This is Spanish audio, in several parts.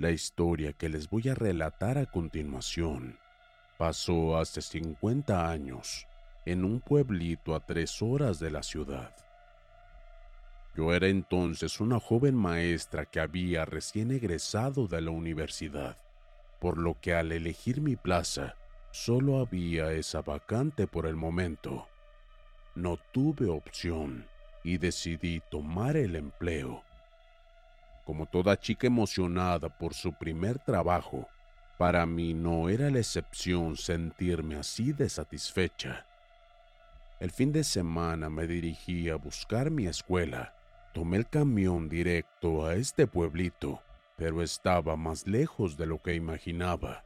La historia que les voy a relatar a continuación pasó hace 50 años en un pueblito a tres horas de la ciudad. Yo era entonces una joven maestra que había recién egresado de la universidad, por lo que al elegir mi plaza solo había esa vacante por el momento. No tuve opción y decidí tomar el empleo. Como toda chica emocionada por su primer trabajo, para mí no era la excepción sentirme así de satisfecha. El fin de semana me dirigí a buscar mi escuela. Tomé el camión directo a este pueblito, pero estaba más lejos de lo que imaginaba.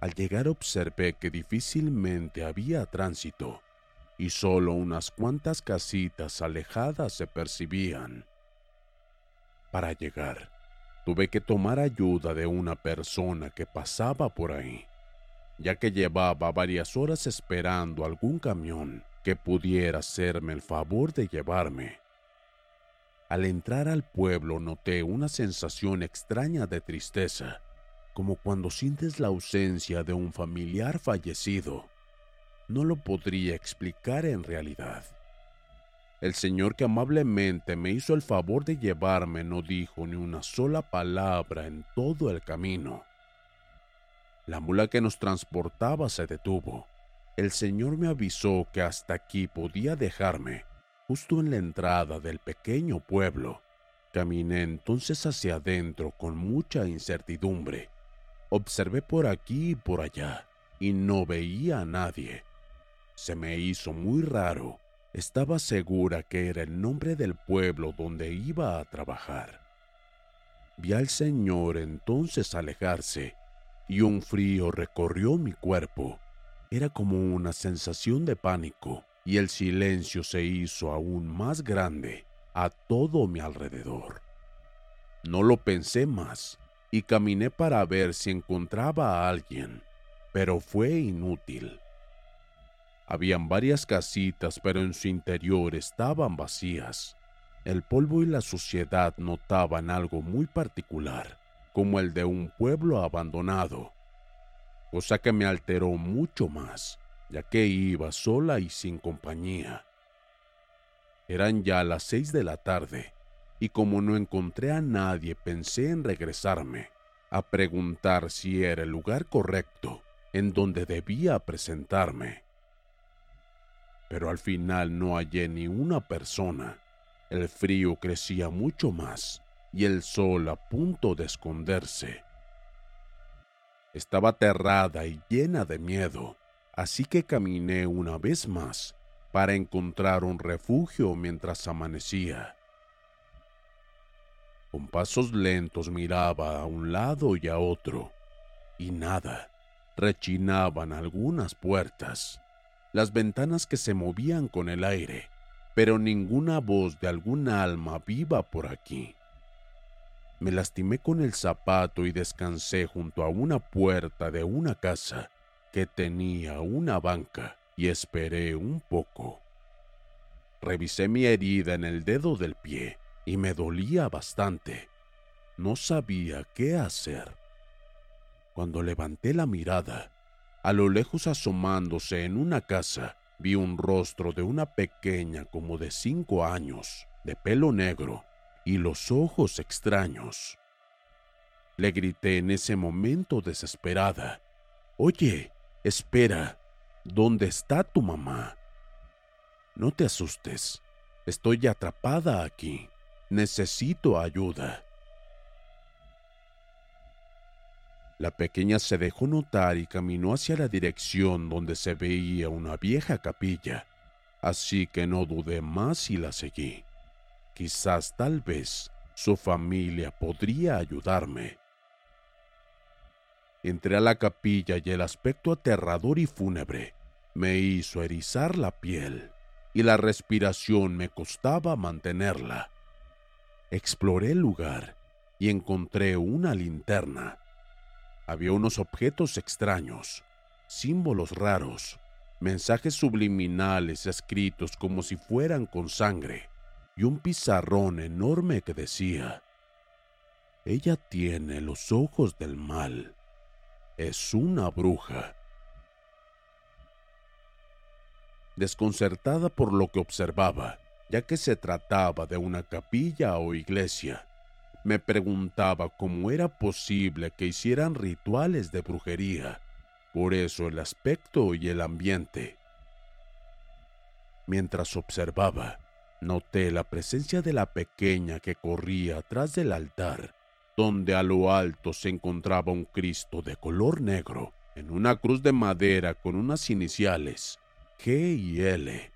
Al llegar observé que difícilmente había tránsito y solo unas cuantas casitas alejadas se percibían. Para llegar, tuve que tomar ayuda de una persona que pasaba por ahí, ya que llevaba varias horas esperando algún camión que pudiera hacerme el favor de llevarme. Al entrar al pueblo noté una sensación extraña de tristeza, como cuando sientes la ausencia de un familiar fallecido. No lo podría explicar en realidad. El señor que amablemente me hizo el favor de llevarme no dijo ni una sola palabra en todo el camino. La mula que nos transportaba se detuvo. El señor me avisó que hasta aquí podía dejarme, justo en la entrada del pequeño pueblo. Caminé entonces hacia adentro con mucha incertidumbre. Observé por aquí y por allá y no veía a nadie. Se me hizo muy raro. Estaba segura que era el nombre del pueblo donde iba a trabajar. Vi al señor entonces alejarse y un frío recorrió mi cuerpo. Era como una sensación de pánico y el silencio se hizo aún más grande a todo mi alrededor. No lo pensé más y caminé para ver si encontraba a alguien, pero fue inútil. Habían varias casitas, pero en su interior estaban vacías. El polvo y la suciedad notaban algo muy particular, como el de un pueblo abandonado, cosa que me alteró mucho más, ya que iba sola y sin compañía. Eran ya las seis de la tarde, y como no encontré a nadie pensé en regresarme, a preguntar si era el lugar correcto en donde debía presentarme pero al final no hallé ni una persona. El frío crecía mucho más y el sol a punto de esconderse. Estaba aterrada y llena de miedo, así que caminé una vez más para encontrar un refugio mientras amanecía. Con pasos lentos miraba a un lado y a otro, y nada, rechinaban algunas puertas las ventanas que se movían con el aire, pero ninguna voz de algún alma viva por aquí. Me lastimé con el zapato y descansé junto a una puerta de una casa que tenía una banca y esperé un poco. Revisé mi herida en el dedo del pie y me dolía bastante. No sabía qué hacer. Cuando levanté la mirada, a lo lejos asomándose en una casa, vi un rostro de una pequeña como de cinco años, de pelo negro, y los ojos extraños. Le grité en ese momento desesperada. Oye, espera, ¿dónde está tu mamá? No te asustes, estoy atrapada aquí. Necesito ayuda. La pequeña se dejó notar y caminó hacia la dirección donde se veía una vieja capilla, así que no dudé más y la seguí. Quizás tal vez su familia podría ayudarme. Entré a la capilla y el aspecto aterrador y fúnebre me hizo erizar la piel y la respiración me costaba mantenerla. Exploré el lugar y encontré una linterna había unos objetos extraños, símbolos raros, mensajes subliminales escritos como si fueran con sangre, y un pizarrón enorme que decía, Ella tiene los ojos del mal, es una bruja. Desconcertada por lo que observaba, ya que se trataba de una capilla o iglesia, me preguntaba cómo era posible que hicieran rituales de brujería, por eso el aspecto y el ambiente. Mientras observaba, noté la presencia de la pequeña que corría atrás del altar, donde a lo alto se encontraba un Cristo de color negro, en una cruz de madera con unas iniciales G y L.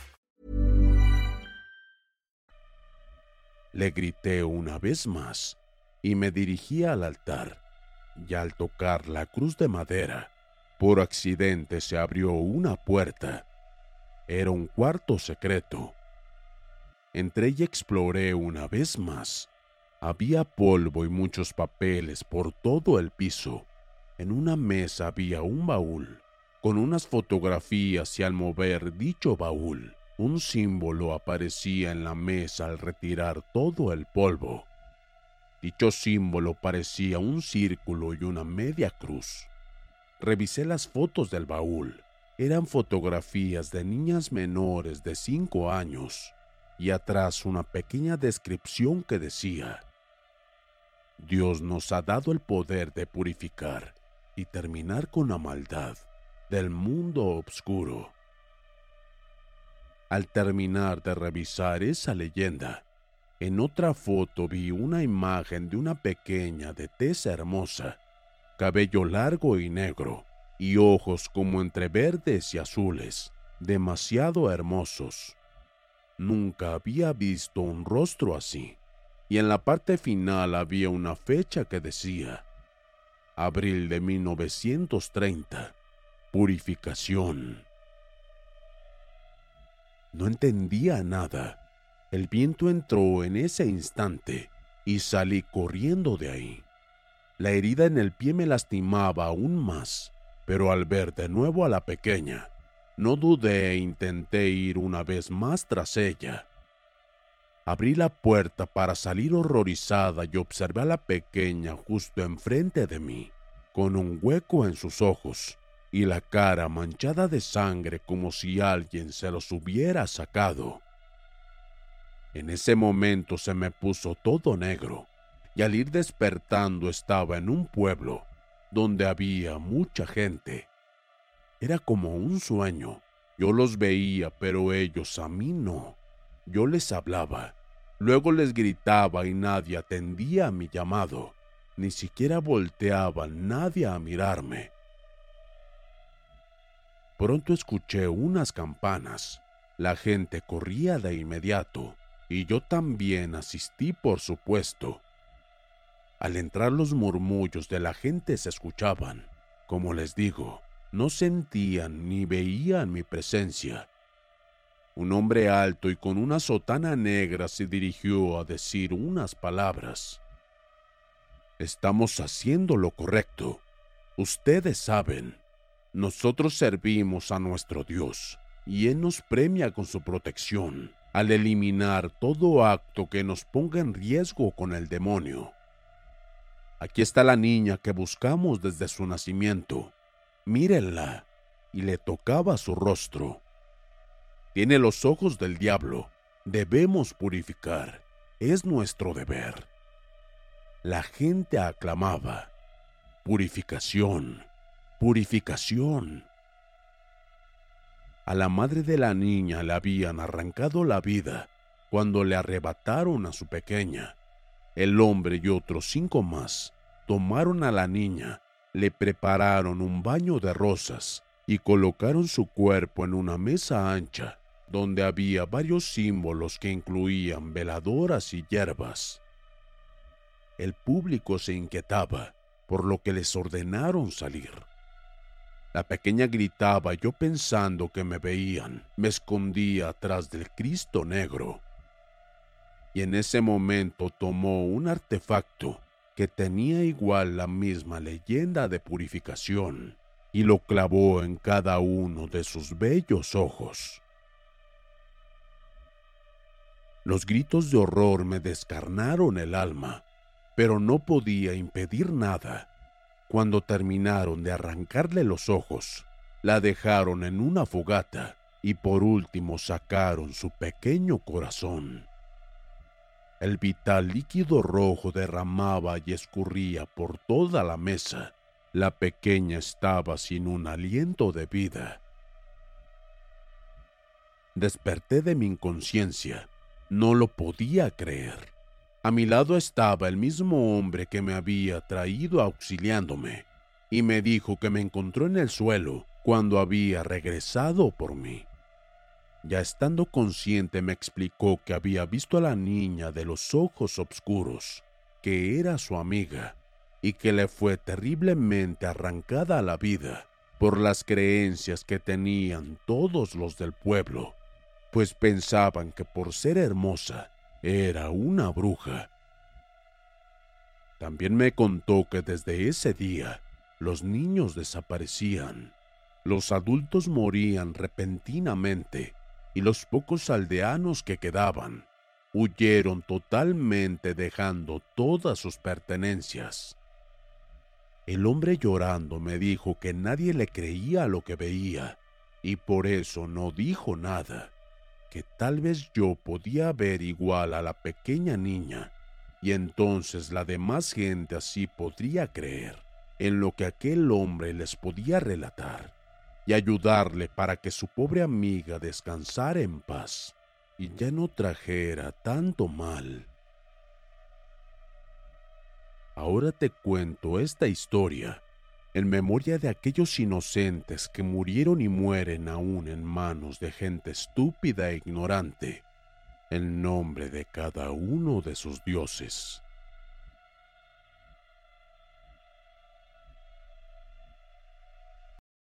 Le grité una vez más y me dirigí al altar. Y al tocar la cruz de madera, por accidente se abrió una puerta. Era un cuarto secreto. Entré y exploré una vez más. Había polvo y muchos papeles por todo el piso. En una mesa había un baúl con unas fotografías y al mover dicho baúl, un símbolo aparecía en la mesa al retirar todo el polvo. Dicho símbolo parecía un círculo y una media cruz. Revisé las fotos del baúl. Eran fotografías de niñas menores de cinco años y atrás una pequeña descripción que decía, Dios nos ha dado el poder de purificar y terminar con la maldad del mundo oscuro. Al terminar de revisar esa leyenda, en otra foto vi una imagen de una pequeña de tez hermosa, cabello largo y negro, y ojos como entre verdes y azules, demasiado hermosos. Nunca había visto un rostro así, y en la parte final había una fecha que decía, abril de 1930, purificación. No entendía nada. El viento entró en ese instante y salí corriendo de ahí. La herida en el pie me lastimaba aún más, pero al ver de nuevo a la pequeña, no dudé e intenté ir una vez más tras ella. Abrí la puerta para salir horrorizada y observé a la pequeña justo enfrente de mí, con un hueco en sus ojos y la cara manchada de sangre como si alguien se los hubiera sacado. En ese momento se me puso todo negro y al ir despertando estaba en un pueblo donde había mucha gente. Era como un sueño. Yo los veía, pero ellos a mí no. Yo les hablaba, luego les gritaba y nadie atendía a mi llamado, ni siquiera volteaba nadie a mirarme. Pronto escuché unas campanas. La gente corría de inmediato y yo también asistí, por supuesto. Al entrar los murmullos de la gente se escuchaban. Como les digo, no sentían ni veían mi presencia. Un hombre alto y con una sotana negra se dirigió a decir unas palabras. Estamos haciendo lo correcto. Ustedes saben, nosotros servimos a nuestro Dios y Él nos premia con su protección al eliminar todo acto que nos ponga en riesgo con el demonio. Aquí está la niña que buscamos desde su nacimiento. Mírenla. Y le tocaba su rostro. Tiene los ojos del diablo. Debemos purificar. Es nuestro deber. La gente aclamaba. Purificación. Purificación. A la madre de la niña le habían arrancado la vida cuando le arrebataron a su pequeña. El hombre y otros cinco más tomaron a la niña, le prepararon un baño de rosas y colocaron su cuerpo en una mesa ancha donde había varios símbolos que incluían veladoras y hierbas. El público se inquietaba, por lo que les ordenaron salir. La pequeña gritaba, yo pensando que me veían, me escondía atrás del Cristo negro y en ese momento tomó un artefacto que tenía igual la misma leyenda de purificación y lo clavó en cada uno de sus bellos ojos. Los gritos de horror me descarnaron el alma, pero no podía impedir nada. Cuando terminaron de arrancarle los ojos, la dejaron en una fogata y por último sacaron su pequeño corazón. El vital líquido rojo derramaba y escurría por toda la mesa. La pequeña estaba sin un aliento de vida. Desperté de mi inconsciencia. No lo podía creer. A mi lado estaba el mismo hombre que me había traído auxiliándome y me dijo que me encontró en el suelo cuando había regresado por mí. Ya estando consciente me explicó que había visto a la niña de los ojos oscuros, que era su amiga, y que le fue terriblemente arrancada a la vida por las creencias que tenían todos los del pueblo, pues pensaban que por ser hermosa era una bruja. También me contó que desde ese día los niños desaparecían, los adultos morían repentinamente y los pocos aldeanos que quedaban huyeron totalmente dejando todas sus pertenencias. El hombre llorando me dijo que nadie le creía lo que veía y por eso no dijo nada, que tal vez yo podía ver igual a la pequeña niña y entonces la demás gente así podría creer en lo que aquel hombre les podía relatar y ayudarle para que su pobre amiga descansara en paz y ya no trajera tanto mal. Ahora te cuento esta historia en memoria de aquellos inocentes que murieron y mueren aún en manos de gente estúpida e ignorante, en nombre de cada uno de sus dioses.